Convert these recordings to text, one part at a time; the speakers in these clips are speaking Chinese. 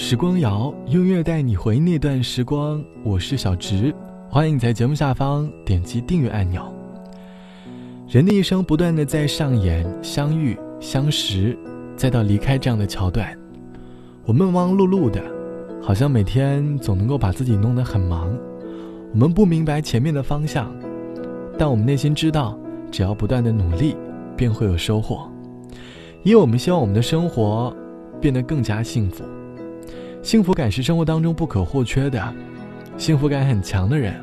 时光谣，音乐带你回那段时光。我是小直，欢迎在节目下方点击订阅按钮。人的一生不断的在上演相遇、相识，再到离开这样的桥段。我们忙忙碌碌的，好像每天总能够把自己弄得很忙。我们不明白前面的方向，但我们内心知道，只要不断的努力，便会有收获。因为我们希望我们的生活变得更加幸福。幸福感是生活当中不可或缺的，幸福感很强的人，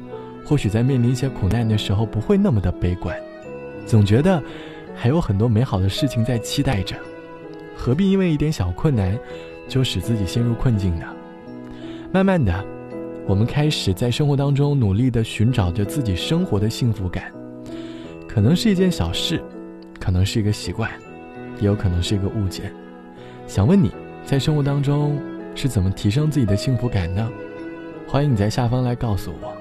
或许在面临一些苦难的时候不会那么的悲观，总觉得还有很多美好的事情在期待着，何必因为一点小困难就使自己陷入困境呢？慢慢的，我们开始在生活当中努力的寻找着自己生活的幸福感，可能是一件小事，可能是一个习惯，也有可能是一个误解。想问你在生活当中。是怎么提升自己的幸福感呢？欢迎你在下方来告诉我。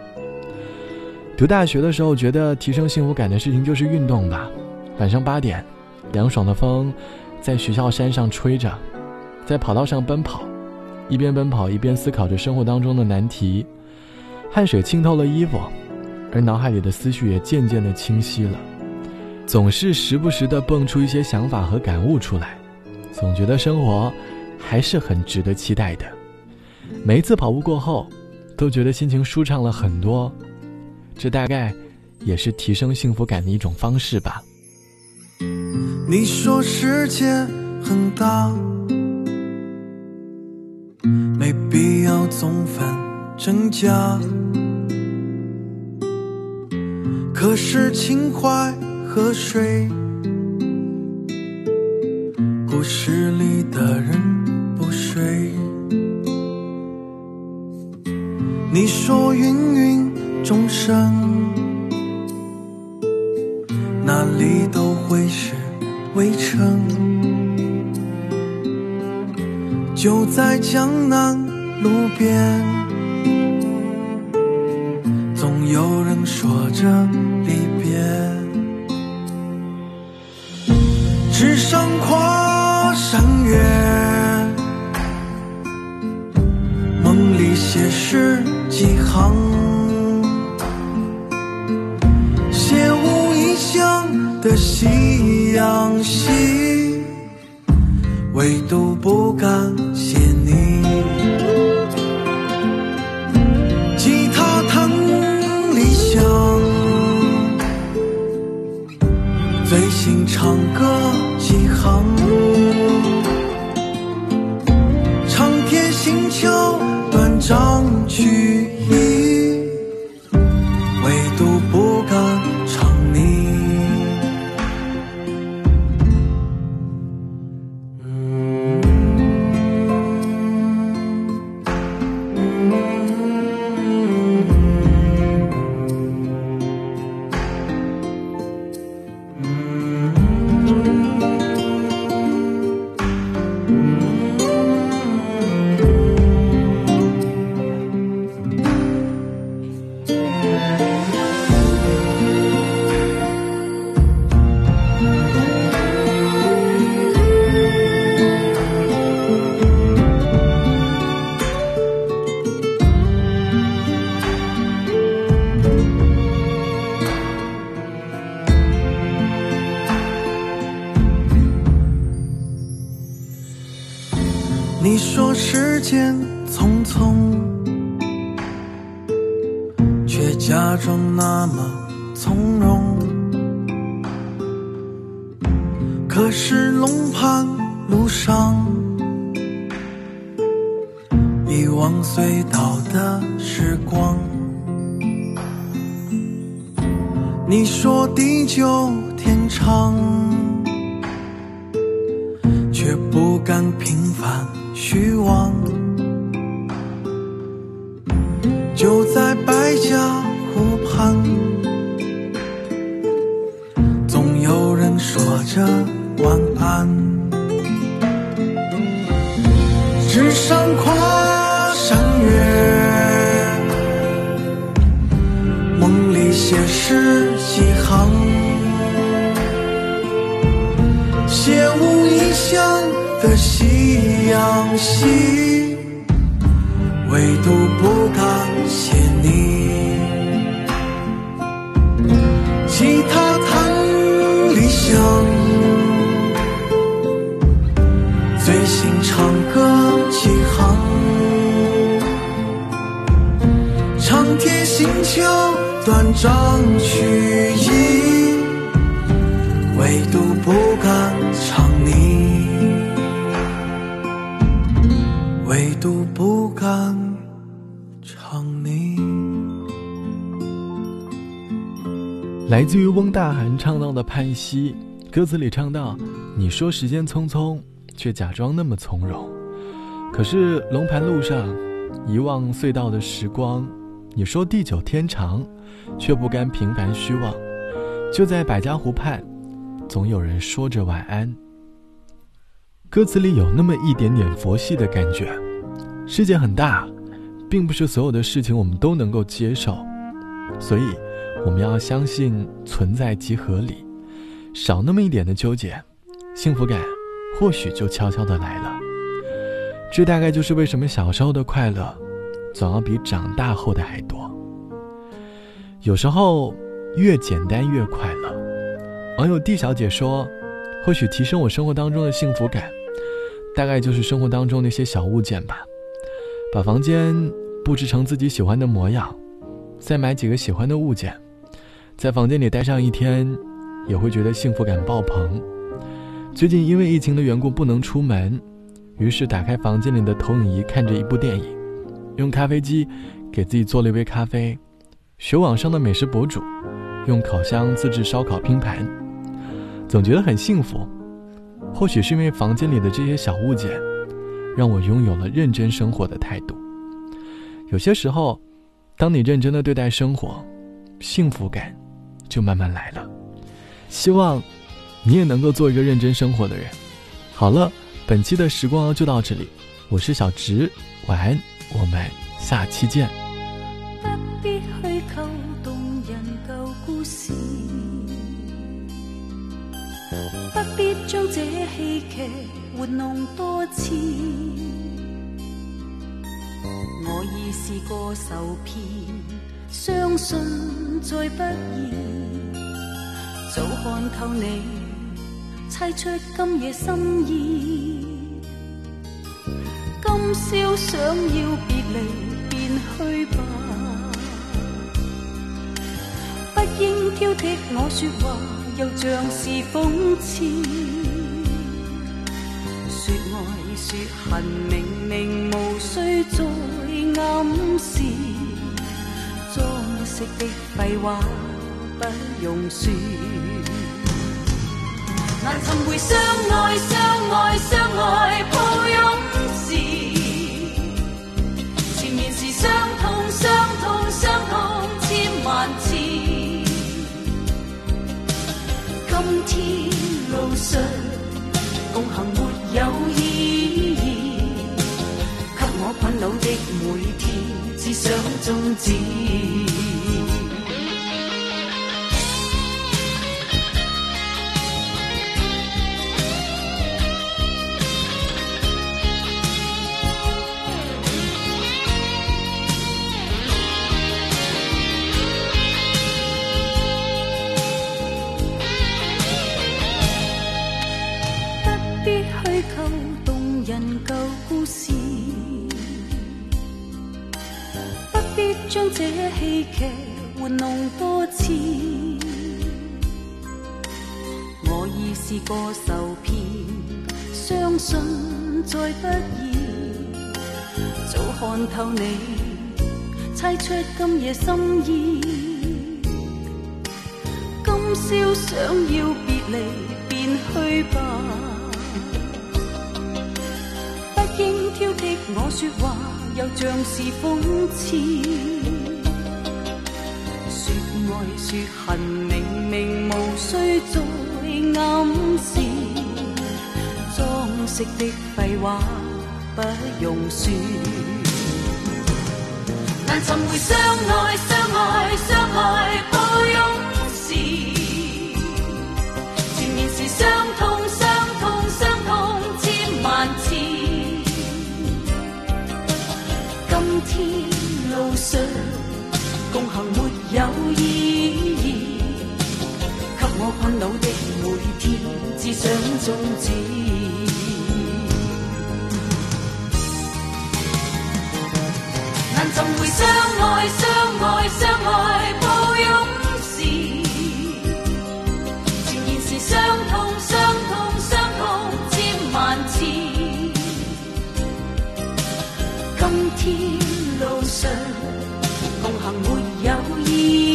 读大学的时候，觉得提升幸福感的事情就是运动吧。晚上八点，凉爽的风在学校山上吹着，在跑道上奔跑，一边奔跑一边思考着生活当中的难题，汗水浸透了衣服，而脑海里的思绪也渐渐的清晰了，总是时不时的蹦出一些想法和感悟出来，总觉得生活。还是很值得期待的。每一次跑步过后，都觉得心情舒畅了很多。这大概也是提升幸福感的一种方式吧。你说世界很大，没必要总分真假。可是情怀和水，故事里的人。不睡，你说芸芸众生，哪里都会是围城。就在江南路边，总有人说着纸上跨山月。写诗几行，写无异乡的夕阳西，唯独不敢写你。吉他弹理想，最心唱歌一行。上去。你说时间匆匆，却假装那么从容。可是龙盘路上，遗忘隧道的时光。你说地久天长，却不敢平凡。虚妄，就在百家湖畔，总有人说着晚安。纸上跨山月，梦里写诗几行，写无异乡。的夕阳西，唯独不敢写你。吉他弹理想，最新唱歌几行，长天星球断章取义，唯独不唯独不敢唱你。来自于翁大涵唱到的《盼兮》，歌词里唱到：“你说时间匆匆，却假装那么从容。可是龙盘路上，遗忘隧道的时光。你说地久天长，却不甘平凡虚妄。就在百家湖畔，总有人说着晚安。”歌词里有那么一点点佛系的感觉。世界很大，并不是所有的事情我们都能够接受，所以。我们要相信存在即合理，少那么一点的纠结，幸福感或许就悄悄的来了。这大概就是为什么小时候的快乐，总要比长大后的还多。有时候越简单越快乐。网友 D 小姐说：“或许提升我生活当中的幸福感，大概就是生活当中那些小物件吧。把房间布置成自己喜欢的模样，再买几个喜欢的物件。”在房间里待上一天，也会觉得幸福感爆棚。最近因为疫情的缘故不能出门，于是打开房间里的投影仪看着一部电影，用咖啡机给自己做了一杯咖啡，学网上的美食博主，用烤箱自制烧烤拼盘，总觉得很幸福。或许是因为房间里的这些小物件，让我拥有了认真生活的态度。有些时候，当你认真的对待生活，幸福感。就慢慢来了，希望你也能够做一个认真生活的人。好了，本期的时光就到这里，我是小植，晚安，我们下期见。我已试过受骗，相信再不易。早看透你，猜出今夜心意。今宵想要别离，便去吧。不应挑剔我说话，又像是讽刺。恨，明明无需再暗示。装饰的废话。不用说，难寻回相爱、相爱、相爱抱拥是不必虚构动人旧故事。将这戏剧玩弄多次，我已试过受骗，相信再不易。早看透你，猜出今夜心意。今宵想要别离，便去吧，不应挑剔我说话。又像是讽刺，说爱说恨，明明无需再暗示，装饰的废话不用说，难寻回相爱、相爱、相爱抱拥时，前面是伤痛、路上，共行没有意义。给我困恼的每天，只想终止。难寻会相爱，相爱，相爱，抱拥时，全然是相痛，相痛，相痛，千万次。今天。路上共行没有意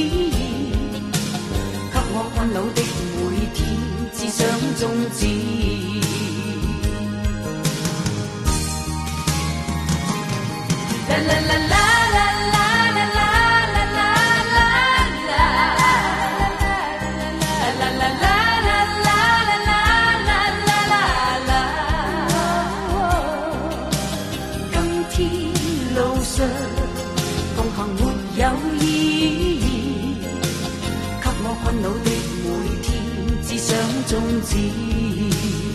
义，给我困扰的每天，只想终止。啦啦啦啦困恼的每天只想终止。